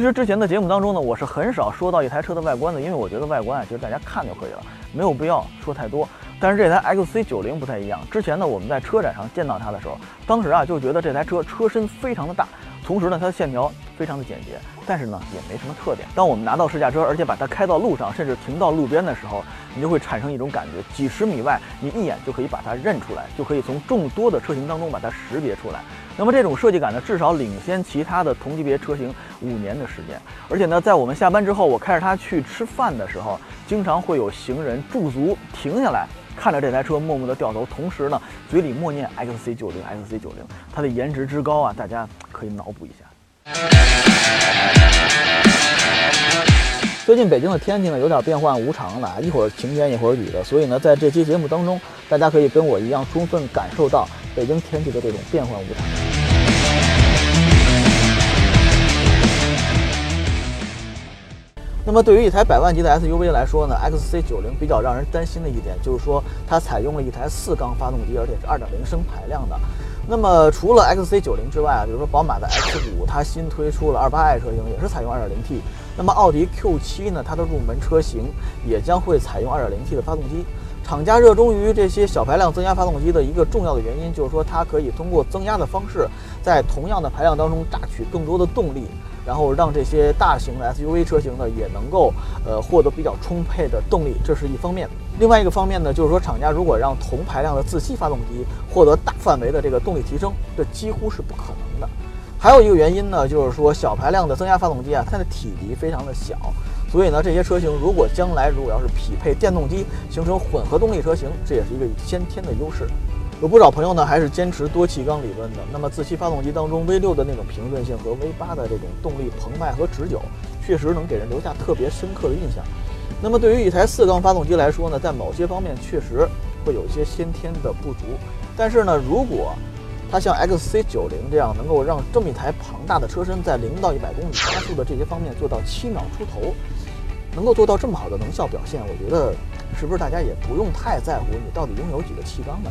其实之前的节目当中呢，我是很少说到一台车的外观的，因为我觉得外观啊，其实大家看就可以了，没有必要说太多。但是这台 XC90 不太一样，之前呢我们在车展上见到它的时候，当时啊就觉得这台车车身非常的大，同时呢它的线条非常的简洁，但是呢也没什么特点。当我们拿到试驾车，而且把它开到路上，甚至停到路边的时候，你就会产生一种感觉，几十米外你一眼就可以把它认出来，就可以从众多的车型当中把它识别出来。那么这种设计感呢，至少领先其他的同级别车型五年的时间。而且呢，在我们下班之后，我开着它去吃饭的时候，经常会有行人驻足停下来，看着这台车，默默地掉头，同时呢，嘴里默念 XC90 XC90。它的颜值之高啊，大家可以脑补一下。最近北京的天气呢，有点变幻无常了，一会儿晴天，一会儿雨的，所以呢，在这期节目当中，大家可以跟我一样，充分感受到北京天气的这种变幻无常。那么对于一台百万级的 SUV 来说呢，XC90 比较让人担心的一点就是说，它采用了一台四缸发动机，而且是2.0升排量的。那么除了 XC90 之外啊，比如说宝马的 X5，它新推出了 28i 车型，也是采用 2.0T。那么奥迪 Q7 呢，它的入门车型也将会采用 2.0T 的发动机。厂家热衷于这些小排量增压发动机的一个重要的原因，就是说它可以通过增压的方式，在同样的排量当中榨取更多的动力。然后让这些大型的 SUV 车型呢，也能够呃获得比较充沛的动力，这是一方面。另外一个方面呢，就是说厂家如果让同排量的自吸发动机获得大范围的这个动力提升，这几乎是不可能的。还有一个原因呢，就是说小排量的增压发动机啊，它的体积非常的小，所以呢，这些车型如果将来如果要是匹配电动机，形成混合动力车型，这也是一个先天的优势。有不少朋友呢，还是坚持多气缸理论的。那么自吸发动机当中，V6 的那种平顺性和 V8 的这种动力澎湃和持久，确实能给人留下特别深刻的印象。那么对于一台四缸发动机来说呢，在某些方面确实会有一些先天的不足。但是呢，如果它像 XC90 这样能够让这么一台庞大的车身在零到一百公里加速的这些方面做到七秒出头，能够做到这么好的能效表现，我觉得是不是大家也不用太在乎你到底拥有几个气缸呢？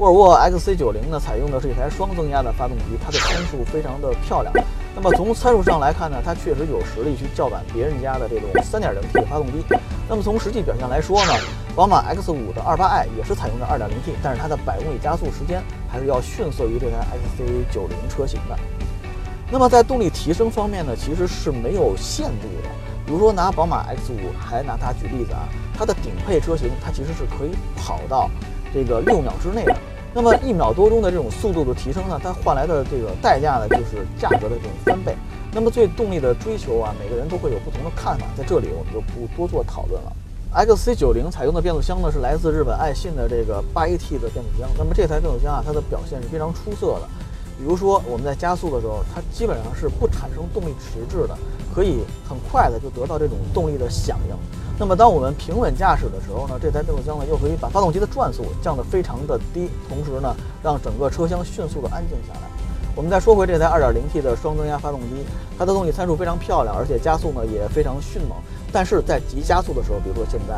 沃尔沃 XC90 呢，采用的是一台双增压的发动机，它的参数非常的漂亮。那么从参数上来看呢，它确实有实力去叫板别人家的这种 3.0T 发动机。那么从实际表现来说呢，宝马 X5 的 28i 也是采用的 2.0T，但是它的百公里加速时间还是要逊色于这台 XC90 车型的。那么在动力提升方面呢，其实是没有限度的。比如说拿宝马 X5 还拿它举例子啊，它的顶配车型它其实是可以跑到这个六秒之内的。那么一秒多钟的这种速度的提升呢，它换来的这个代价呢，就是价格的这种翻倍。那么对动力的追求啊，每个人都会有不同的看法，在这里我们就不多做讨论了。XC90 采用的变速箱呢，是来自日本爱信的这个八 AT 的变速箱。那么这台变速箱啊，它的表现是非常出色的。比如说我们在加速的时候，它基本上是不产生动力迟滞的，可以很快的就得到这种动力的响应。那么，当我们平稳驾驶的时候呢，这台变速箱呢又可以把发动机的转速降得非常的低，同时呢，让整个车厢迅速的安静下来。我们再说回这台 2.0T 的双增压发动机，它的动力参数非常漂亮，而且加速呢也非常迅猛。但是在急加速的时候，比如说现在。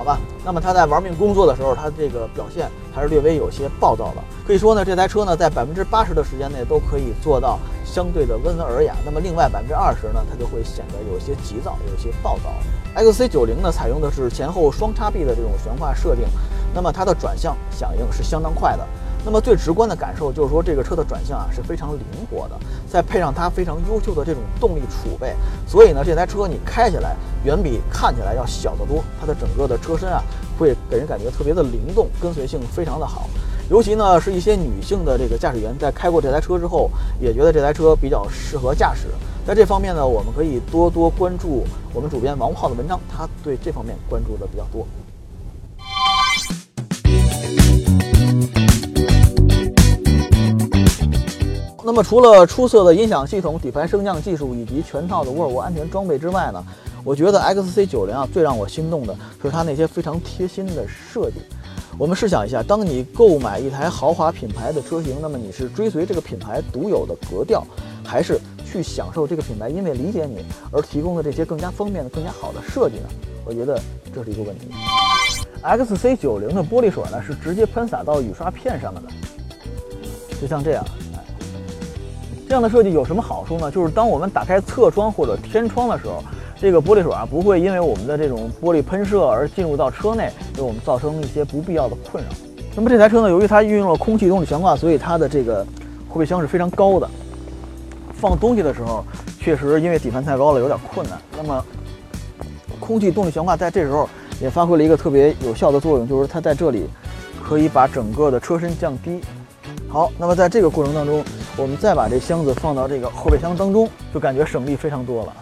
好吧，那么它在玩命工作的时候，它这个表现还是略微有些暴躁的。可以说呢，这台车呢，在百分之八十的时间内都可以做到相对的温文尔雅。那么另外百分之二十呢，它就会显得有些急躁，有些暴躁。XC90 呢，采用的是前后双叉臂的这种悬挂设定，那么它的转向响应是相当快的。那么最直观的感受就是说，这个车的转向啊是非常灵活的，再配上它非常优秀的这种动力储备，所以呢，这台车你开起来远比看起来要小得多。它的整个的车身啊，会给人感觉特别的灵动，跟随性非常的好。尤其呢，是一些女性的这个驾驶员在开过这台车之后，也觉得这台车比较适合驾驶。在这方面呢，我们可以多多关注我们主编王浩的文章，他对这方面关注的比较多。那么除了出色的音响系统、底盘升降技术以及全套的沃尔沃安全装备之外呢，我觉得 XC90 啊最让我心动的是它那些非常贴心的设计。我们试想一下，当你购买一台豪华品牌的车型，那么你是追随这个品牌独有的格调，还是去享受这个品牌因为理解你而提供的这些更加方便的、更加好的设计呢？我觉得这是一个问题。XC90 的玻璃水呢是直接喷洒到雨刷片上面的，就像这样。这样的设计有什么好处呢？就是当我们打开侧窗或者天窗的时候。这个玻璃水啊，不会因为我们的这种玻璃喷射而进入到车内，给我们造成一些不必要的困扰。那么这台车呢，由于它运用了空气动力悬挂，所以它的这个后备箱是非常高的。放东西的时候，确实因为底盘太高了，有点困难。那么空气动力悬挂在这时候也发挥了一个特别有效的作用，就是它在这里可以把整个的车身降低。好，那么在这个过程当中，我们再把这箱子放到这个后备箱当中，就感觉省力非常多了。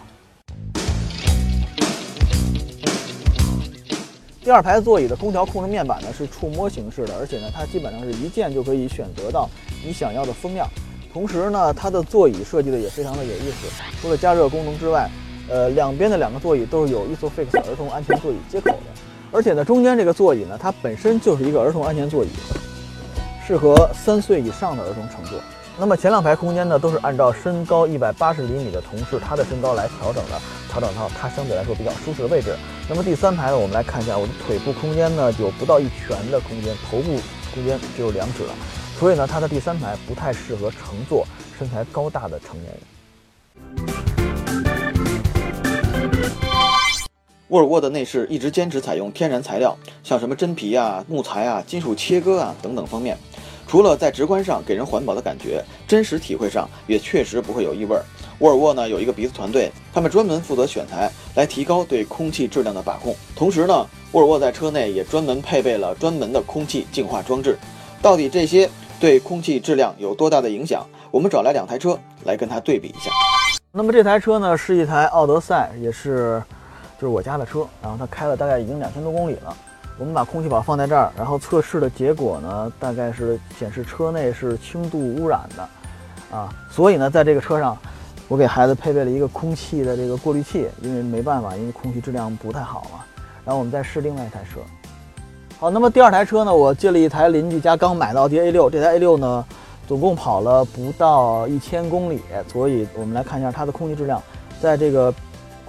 第二排座椅的空调控制面板呢是触摸形式的，而且呢它基本上是一键就可以选择到你想要的风量。同时呢，它的座椅设计的也非常的有意思，除了加热功能之外，呃，两边的两个座椅都是有 ISOFIX 儿童安全座椅接口的，而且呢中间这个座椅呢它本身就是一个儿童安全座椅，适合三岁以上的儿童乘坐。那么前两排空间呢，都是按照身高一百八十厘米的同事他的身高来调整的，调整到他相对来说比较舒适的位置。那么第三排呢，我们来看一下，我的腿部空间呢有不到一拳的空间，头部空间只有两指了，所以呢，它的第三排不太适合乘坐身材高大的成年人。沃尔沃的内饰一直坚持采用天然材料，像什么真皮啊、木材啊、金属切割啊等等方面。除了在直观上给人环保的感觉，真实体会上也确实不会有异味。沃尔沃呢有一个鼻子团队，他们专门负责选材，来提高对空气质量的把控。同时呢，沃尔沃在车内也专门配备了专门的空气净化装置。到底这些对空气质量有多大的影响？我们找来两台车来跟它对比一下。那么这台车呢是一台奥德赛，也是就是我家的车，然后它开了大概已经两千多公里了。我们把空气宝放在这儿，然后测试的结果呢，大概是显示车内是轻度污染的，啊，所以呢，在这个车上，我给孩子配备了一个空气的这个过滤器，因为没办法，因为空气质量不太好嘛。然后我们再试另外一台车。好，那么第二台车呢，我借了一台邻居家刚买的奥迪 A6，这台 A6 呢，总共跑了不到一千公里，所以我们来看一下它的空气质量，在这个。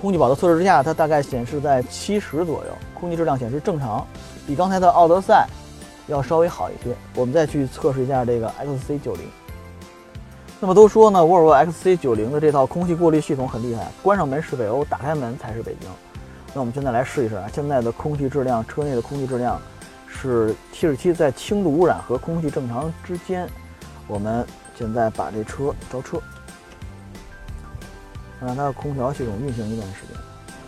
空气宝的测试之下，它大概显示在七十左右，空气质量显示正常，比刚才的奥德赛要稍微好一些。我们再去测试一下这个 XC90。那么都说呢，沃尔沃 XC90 的这套空气过滤系统很厉害，关上门是北欧，打开门才是北京。那我们现在来试一试啊，现在的空气质量，车内的空气质量是七十七，在轻度污染和空气正常之间。我们现在把这车着车。让它的空调系统运行一段时间。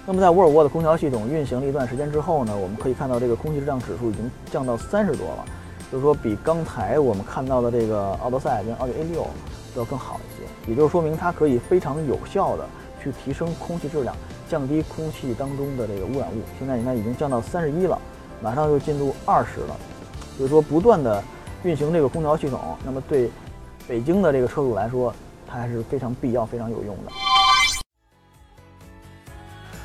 那么在沃尔沃的空调系统运行了一段时间之后呢，我们可以看到这个空气质量指数已经降到三十多了，就是说比刚才我们看到的这个奥德赛跟奥迪 A6 要更好一些。也就是说明它可以非常有效的去提升空气质量，降低空气当中的这个污染物。现在你看已经降到三十一了，马上就进入二十了。就是说不断的运行这个空调系统，那么对北京的这个车主来说，它还是非常必要、非常有用的。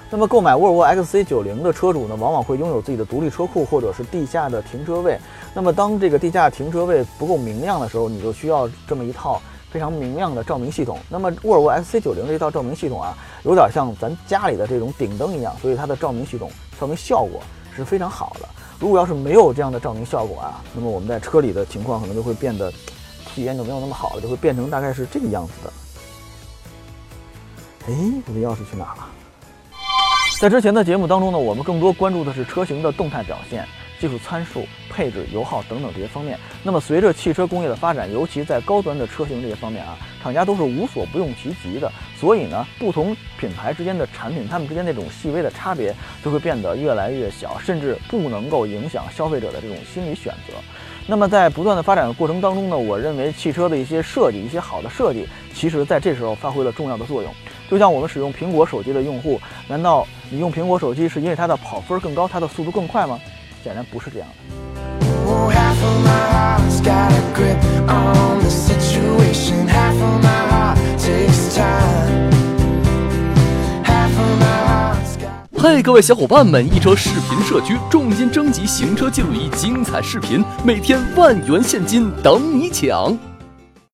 那么购买沃尔沃 XC90 的车主呢，往往会拥有自己的独立车库或者是地下的停车位。那么当这个地下停车位不够明亮的时候，你就需要这么一套非常明亮的照明系统。那么沃尔沃 XC90 这套照明系统啊，有点像咱家里的这种顶灯一样，所以它的照明系统照明效果是非常好的。如果要是没有这样的照明效果啊，那么我们在车里的情况可能就会变得体验就没有那么好了，就会变成大概是这个样子的。哎，我的钥匙去哪了？在之前的节目当中呢，我们更多关注的是车型的动态表现、技术参数、配置、油耗等等这些方面。那么随着汽车工业的发展，尤其在高端的车型这些方面啊，厂家都是无所不用其极的。所以呢，不同品牌之间的产品，它们之间那种细微的差别就会变得越来越小，甚至不能够影响消费者的这种心理选择。那么在不断的发展的过程当中呢，我认为汽车的一些设计，一些好的设计，其实在这时候发挥了重要的作用。就像我们使用苹果手机的用户，难道你用苹果手机是因为它的跑分更高，它的速度更快吗？显然不是这样的。嗨，各位小伙伴们！一车视频社区重金征集行车记录仪精彩视频，每天万元现金等你抢。